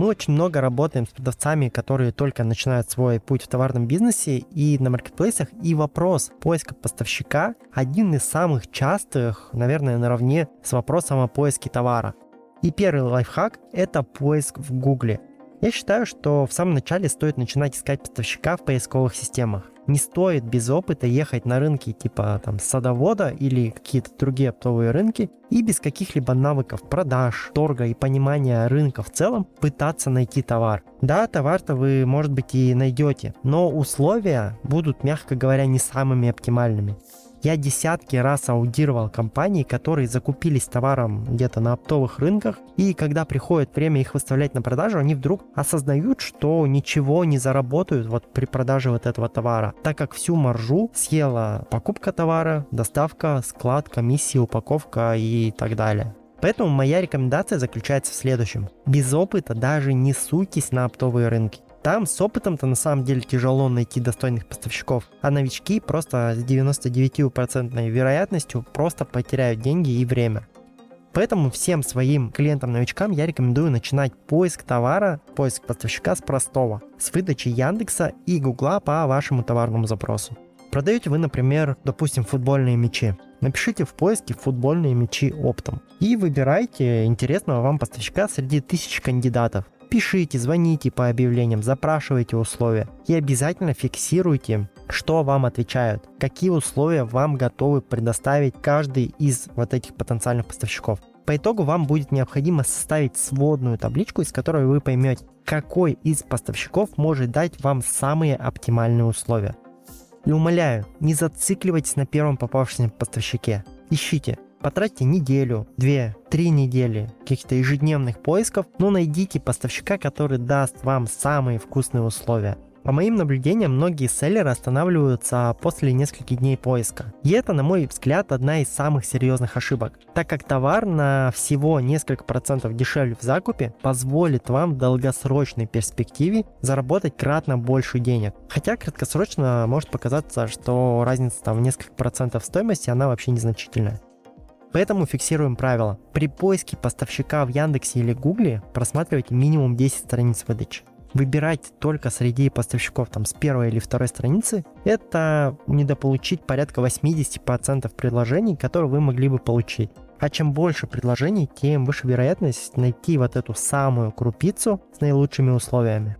Мы очень много работаем с продавцами, которые только начинают свой путь в товарном бизнесе и на маркетплейсах. И вопрос поиска поставщика один из самых частых, наверное, наравне с вопросом о поиске товара. И первый лайфхак – это поиск в Гугле. Я считаю, что в самом начале стоит начинать искать поставщика в поисковых системах. Не стоит без опыта ехать на рынки типа там садовода или какие-то другие оптовые рынки и без каких-либо навыков продаж, торга и понимания рынка в целом пытаться найти товар. Да, товар-то вы, может быть, и найдете, но условия будут, мягко говоря, не самыми оптимальными. Я десятки раз аудировал компании, которые закупились товаром где-то на оптовых рынках, и когда приходит время их выставлять на продажу, они вдруг осознают, что ничего не заработают вот при продаже вот этого товара, так как всю маржу съела покупка товара, доставка, склад, комиссия, упаковка и так далее. Поэтому моя рекомендация заключается в следующем. Без опыта даже не суйтесь на оптовые рынки. Там с опытом-то на самом деле тяжело найти достойных поставщиков, а новички просто с 99% вероятностью просто потеряют деньги и время. Поэтому всем своим клиентам-новичкам я рекомендую начинать поиск товара, поиск поставщика с простого, с выдачи Яндекса и Гугла по вашему товарному запросу. Продаете вы, например, допустим, футбольные мячи. Напишите в поиске футбольные мячи оптом и выбирайте интересного вам поставщика среди тысяч кандидатов. Пишите, звоните по объявлениям, запрашивайте условия и обязательно фиксируйте, что вам отвечают, какие условия вам готовы предоставить каждый из вот этих потенциальных поставщиков. По итогу вам будет необходимо составить сводную табличку, из которой вы поймете, какой из поставщиков может дать вам самые оптимальные условия. И умоляю, не зацикливайтесь на первом попавшемся поставщике. Ищите, Потратьте неделю, две, три недели каких-то ежедневных поисков, но найдите поставщика, который даст вам самые вкусные условия. По моим наблюдениям, многие селлеры останавливаются после нескольких дней поиска. И это, на мой взгляд, одна из самых серьезных ошибок, так как товар на всего несколько процентов дешевле в закупе позволит вам в долгосрочной перспективе заработать кратно больше денег. Хотя краткосрочно может показаться, что разница там в несколько процентов стоимости, она вообще незначительная. Поэтому фиксируем правило. При поиске поставщика в Яндексе или Гугле просматривайте минимум 10 страниц выдачи. Выбирать только среди поставщиков там, с первой или второй страницы, это недополучить порядка 80% предложений, которые вы могли бы получить. А чем больше предложений, тем выше вероятность найти вот эту самую крупицу с наилучшими условиями.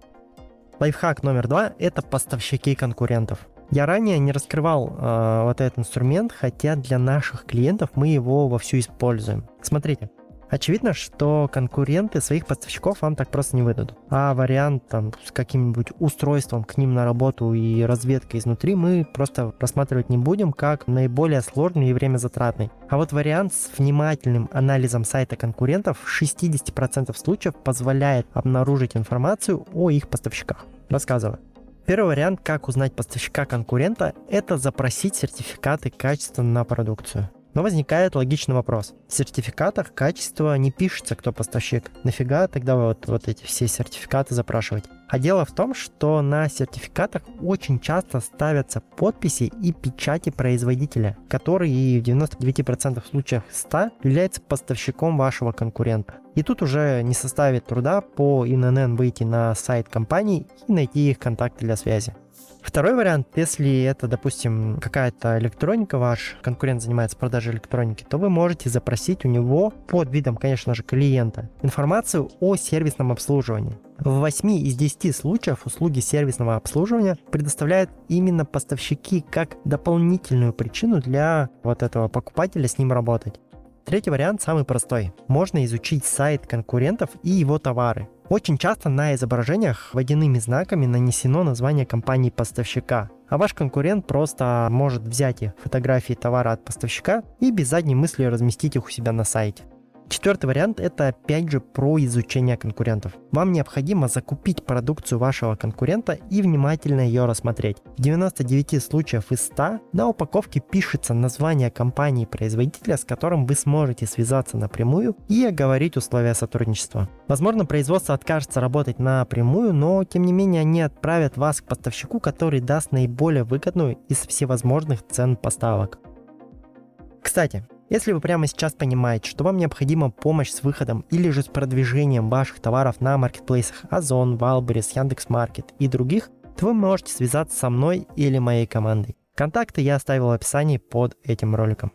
Лайфхак номер два – это поставщики конкурентов. Я ранее не раскрывал э, вот этот инструмент, хотя для наших клиентов мы его вовсю используем. Смотрите, Очевидно, что конкуренты своих поставщиков вам так просто не выдадут. А вариант там, с каким-нибудь устройством к ним на работу и разведкой изнутри мы просто рассматривать не будем как наиболее сложный и время затратный. А вот вариант с внимательным анализом сайта конкурентов в 60% случаев позволяет обнаружить информацию о их поставщиках. Рассказываю. Первый вариант, как узнать поставщика конкурента, это запросить сертификаты качества на продукцию. Но возникает логичный вопрос. В сертификатах качества не пишется, кто поставщик. Нафига тогда вот, вот эти все сертификаты запрашивать? А дело в том, что на сертификатах очень часто ставятся подписи и печати производителя, который и в 99% случаев 100 является поставщиком вашего конкурента. И тут уже не составит труда по ИНН выйти на сайт компании и найти их контакты для связи. Второй вариант, если это, допустим, какая-то электроника, ваш конкурент занимается продажей электроники, то вы можете запросить у него под видом, конечно же, клиента информацию о сервисном обслуживании. В 8 из 10 случаев услуги сервисного обслуживания предоставляют именно поставщики как дополнительную причину для вот этого покупателя с ним работать. Третий вариант самый простой. Можно изучить сайт конкурентов и его товары. Очень часто на изображениях водяными знаками нанесено название компании-поставщика, а ваш конкурент просто может взять фотографии товара от поставщика и без задней мысли разместить их у себя на сайте. Четвертый вариант – это опять же про изучение конкурентов. Вам необходимо закупить продукцию вашего конкурента и внимательно ее рассмотреть. В 99 случаев из 100 на упаковке пишется название компании-производителя, с которым вы сможете связаться напрямую и оговорить условия сотрудничества. Возможно, производство откажется работать напрямую, но тем не менее они отправят вас к поставщику, который даст наиболее выгодную из всевозможных цен поставок. Кстати, если вы прямо сейчас понимаете, что вам необходима помощь с выходом или же с продвижением ваших товаров на маркетплейсах Озон, Валберис, Яндекс.Маркет и других, то вы можете связаться со мной или моей командой. Контакты я оставил в описании под этим роликом.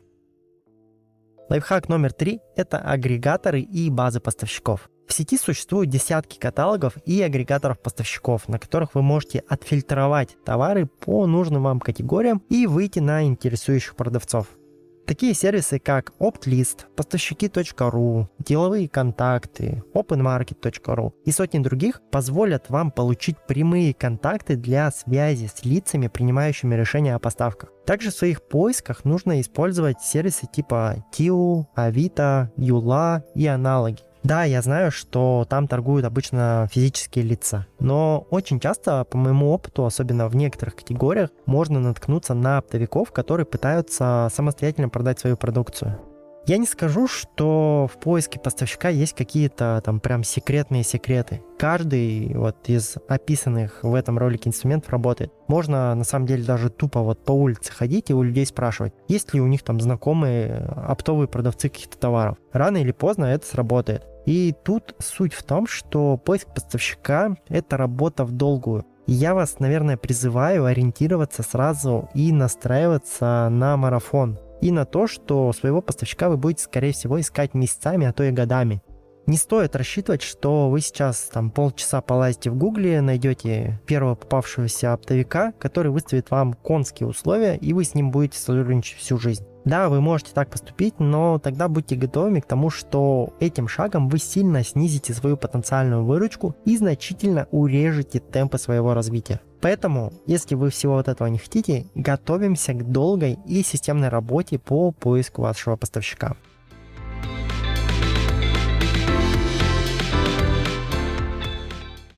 Лайфхак номер три – это агрегаторы и базы поставщиков. В сети существуют десятки каталогов и агрегаторов поставщиков, на которых вы можете отфильтровать товары по нужным вам категориям и выйти на интересующих продавцов. Такие сервисы, как OptList, поставщики.ру, деловые контакты, openmarket.ru и сотни других позволят вам получить прямые контакты для связи с лицами, принимающими решения о поставках. Также в своих поисках нужно использовать сервисы типа TIU, Avito, Юла и аналоги. Да, я знаю, что там торгуют обычно физические лица, но очень часто, по моему опыту, особенно в некоторых категориях, можно наткнуться на оптовиков, которые пытаются самостоятельно продать свою продукцию. Я не скажу, что в поиске поставщика есть какие-то там прям секретные секреты. Каждый вот из описанных в этом ролике инструментов работает. Можно на самом деле даже тупо вот по улице ходить и у людей спрашивать, есть ли у них там знакомые оптовые продавцы каких-то товаров. Рано или поздно это сработает. И тут суть в том, что поиск поставщика – это работа в долгую. Я вас, наверное, призываю ориентироваться сразу и настраиваться на марафон. И на то, что своего поставщика вы будете, скорее всего, искать месяцами, а то и годами. Не стоит рассчитывать, что вы сейчас там полчаса полазите в гугле, найдете первого попавшегося оптовика, который выставит вам конские условия, и вы с ним будете сотрудничать всю жизнь. Да, вы можете так поступить, но тогда будьте готовыми к тому, что этим шагом вы сильно снизите свою потенциальную выручку и значительно урежете темпы своего развития. Поэтому, если вы всего вот этого не хотите, готовимся к долгой и системной работе по поиску вашего поставщика.